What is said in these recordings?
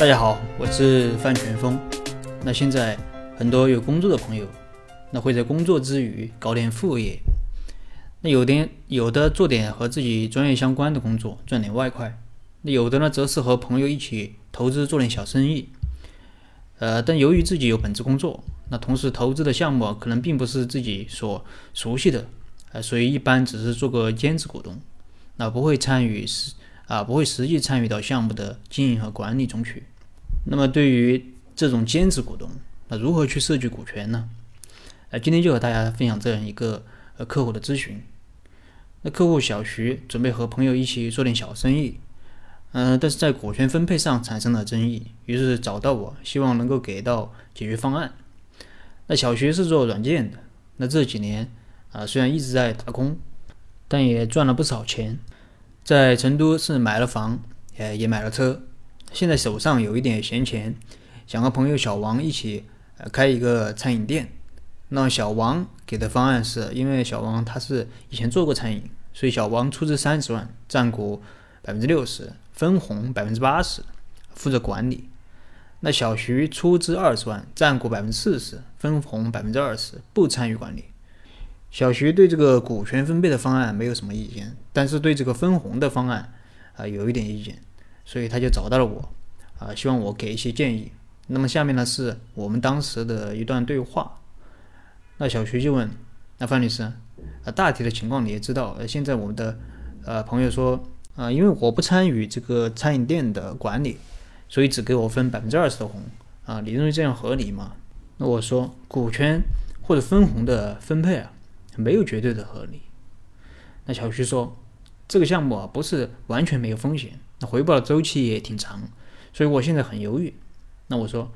大家好，我是范全峰。那现在很多有工作的朋友，那会在工作之余搞点副业。那有点有的做点和自己专业相关的工作，赚点外快。那有的呢，则是和朋友一起投资做点小生意。呃，但由于自己有本职工作，那同时投资的项目可能并不是自己所熟悉的，呃，所以一般只是做个兼职股东，那不会参与实啊，不会实际参与到项目的经营和管理中去。那么对于这种兼职股东，那如何去设计股权呢？呃，今天就和大家分享这样一个呃客户的咨询。那客户小徐准备和朋友一起做点小生意，嗯，但是在股权分配上产生了争议，于是找到我，希望能够给到解决方案。那小徐是做软件的，那这几年啊虽然一直在打工，但也赚了不少钱，在成都是买了房，呃也买了车。现在手上有一点闲钱，想和朋友小王一起呃开一个餐饮店。那小王给的方案是，因为小王他是以前做过餐饮，所以小王出资三十万，占股百分之六十，分红百分之八十，负责管理。那小徐出资二十万，占股百分之四十，分红百分之二十，不参与管理。小徐对这个股权分配的方案没有什么意见，但是对这个分红的方案啊有一点意见。所以他就找到了我，啊，希望我给一些建议。那么下面呢是我们当时的一段对话。那小徐就问：“那范律师，啊，大体的情况你也知道。呃，现在我们的呃朋友说，啊，因为我不参与这个餐饮店的管理，所以只给我分百分之二十的红。啊，你认为这样合理吗？”那我说，股权或者分红的分配啊，没有绝对的合理。那小徐说，这个项目啊，不是完全没有风险。那回报的周期也挺长，所以我现在很犹豫。那我说，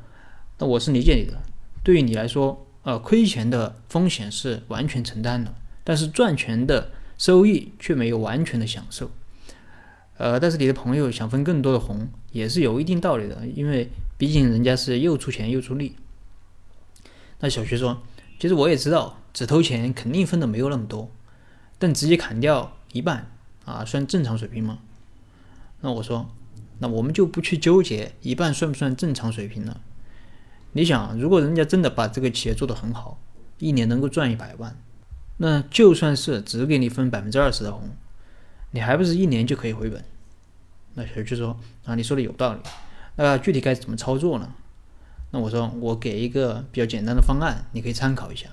那我是理解你的。对于你来说，呃，亏钱的风险是完全承担的，但是赚钱的收益却没有完全的享受。呃，但是你的朋友想分更多的红，也是有一定道理的，因为毕竟人家是又出钱又出力。那小徐说，其实我也知道，只投钱肯定分的没有那么多，但直接砍掉一半啊，算正常水平吗？那我说，那我们就不去纠结一半算不算正常水平了。你想，如果人家真的把这个企业做得很好，一年能够赚一百万，那就算是只给你分百分之二十的红，你还不是一年就可以回本？那小徐说啊，你说的有道理。那具体该怎么操作呢？那我说，我给一个比较简单的方案，你可以参考一下。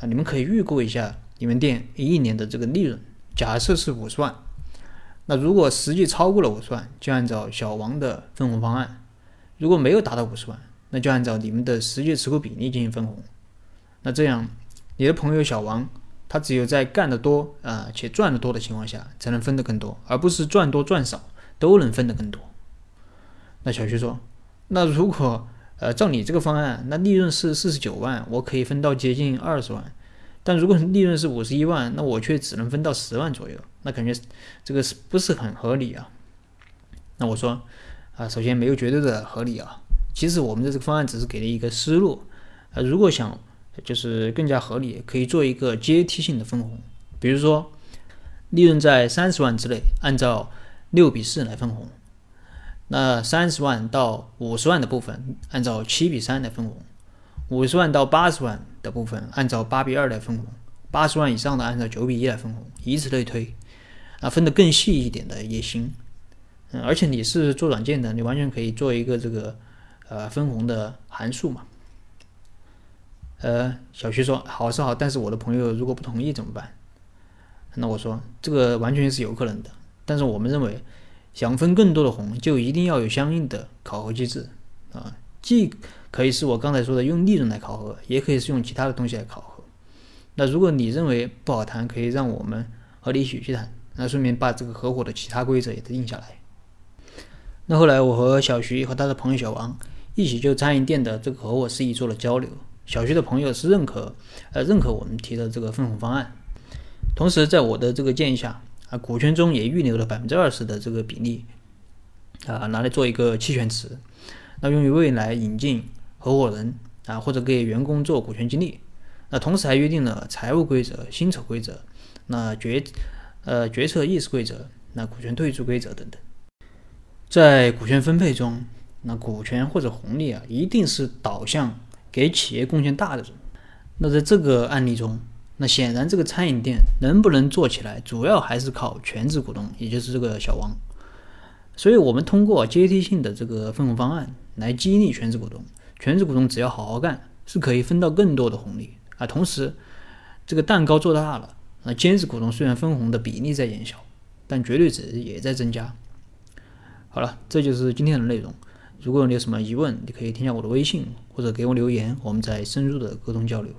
啊，你们可以预估一下你们店一年的这个利润，假设是五十万。那如果实际超过了五十万，就按照小王的分红方案；如果没有达到五十万，那就按照你们的实际持股比例进行分红。那这样，你的朋友小王，他只有在干得多啊且赚得多的情况下，才能分得更多，而不是赚多赚少都能分得更多。那小徐说：“那如果呃照你这个方案，那利润是四十九万，我可以分到接近二十万。”但如果利润是五十一万，那我却只能分到十万左右，那感觉这个是不是很合理啊？那我说啊，首先没有绝对的合理啊。其实我们的这个方案只是给了一个思路，呃，如果想就是更加合理，可以做一个阶梯性的分红，比如说利润在三十万之内，按照六比四来分红；那三十万到五十万的部分，按照七比三来分红。五十万到八十万的部分按照八比二来分红，八十万以上的按照九比一来分红，以此类推，啊，分得更细一点的也行。嗯，而且你是做软件的，你完全可以做一个这个呃分红的函数嘛。呃，小徐说好是好，但是我的朋友如果不同意怎么办？那我说这个完全是有可能的，但是我们认为想分更多的红，就一定要有相应的考核机制啊。既可以是我刚才说的用利润来考核，也可以是用其他的东西来考核。那如果你认为不好谈，可以让我们和你一起去谈。那顺便把这个合伙的其他规则也定下来。那后来我和小徐和他的朋友小王一起就餐饮店的这个合伙事宜做了交流。小徐的朋友是认可呃认可我们提的这个分红方案，同时在我的这个建议下啊，股权中也预留了百分之二十的这个比例啊，拿来做一个期权池。那用于未来引进合伙人啊，或者给员工做股权激励。那同时还约定了财务规则、薪酬规则、那决呃决策议事规则、那股权退出规则等等。在股权分配中，那股权或者红利啊，一定是导向给企业贡献大的人。那在这个案例中，那显然这个餐饮店能不能做起来，主要还是靠全职股东，也就是这个小王。所以，我们通过阶梯性的这个分红方案来激励全职股东。全职股东只要好好干，是可以分到更多的红利啊。同时，这个蛋糕做大了，那兼职股东虽然分红的比例在减小，但绝对值也在增加。好了，这就是今天的内容。如果你有什么疑问，你可以添加我的微信或者给我留言，我们再深入的沟通交流。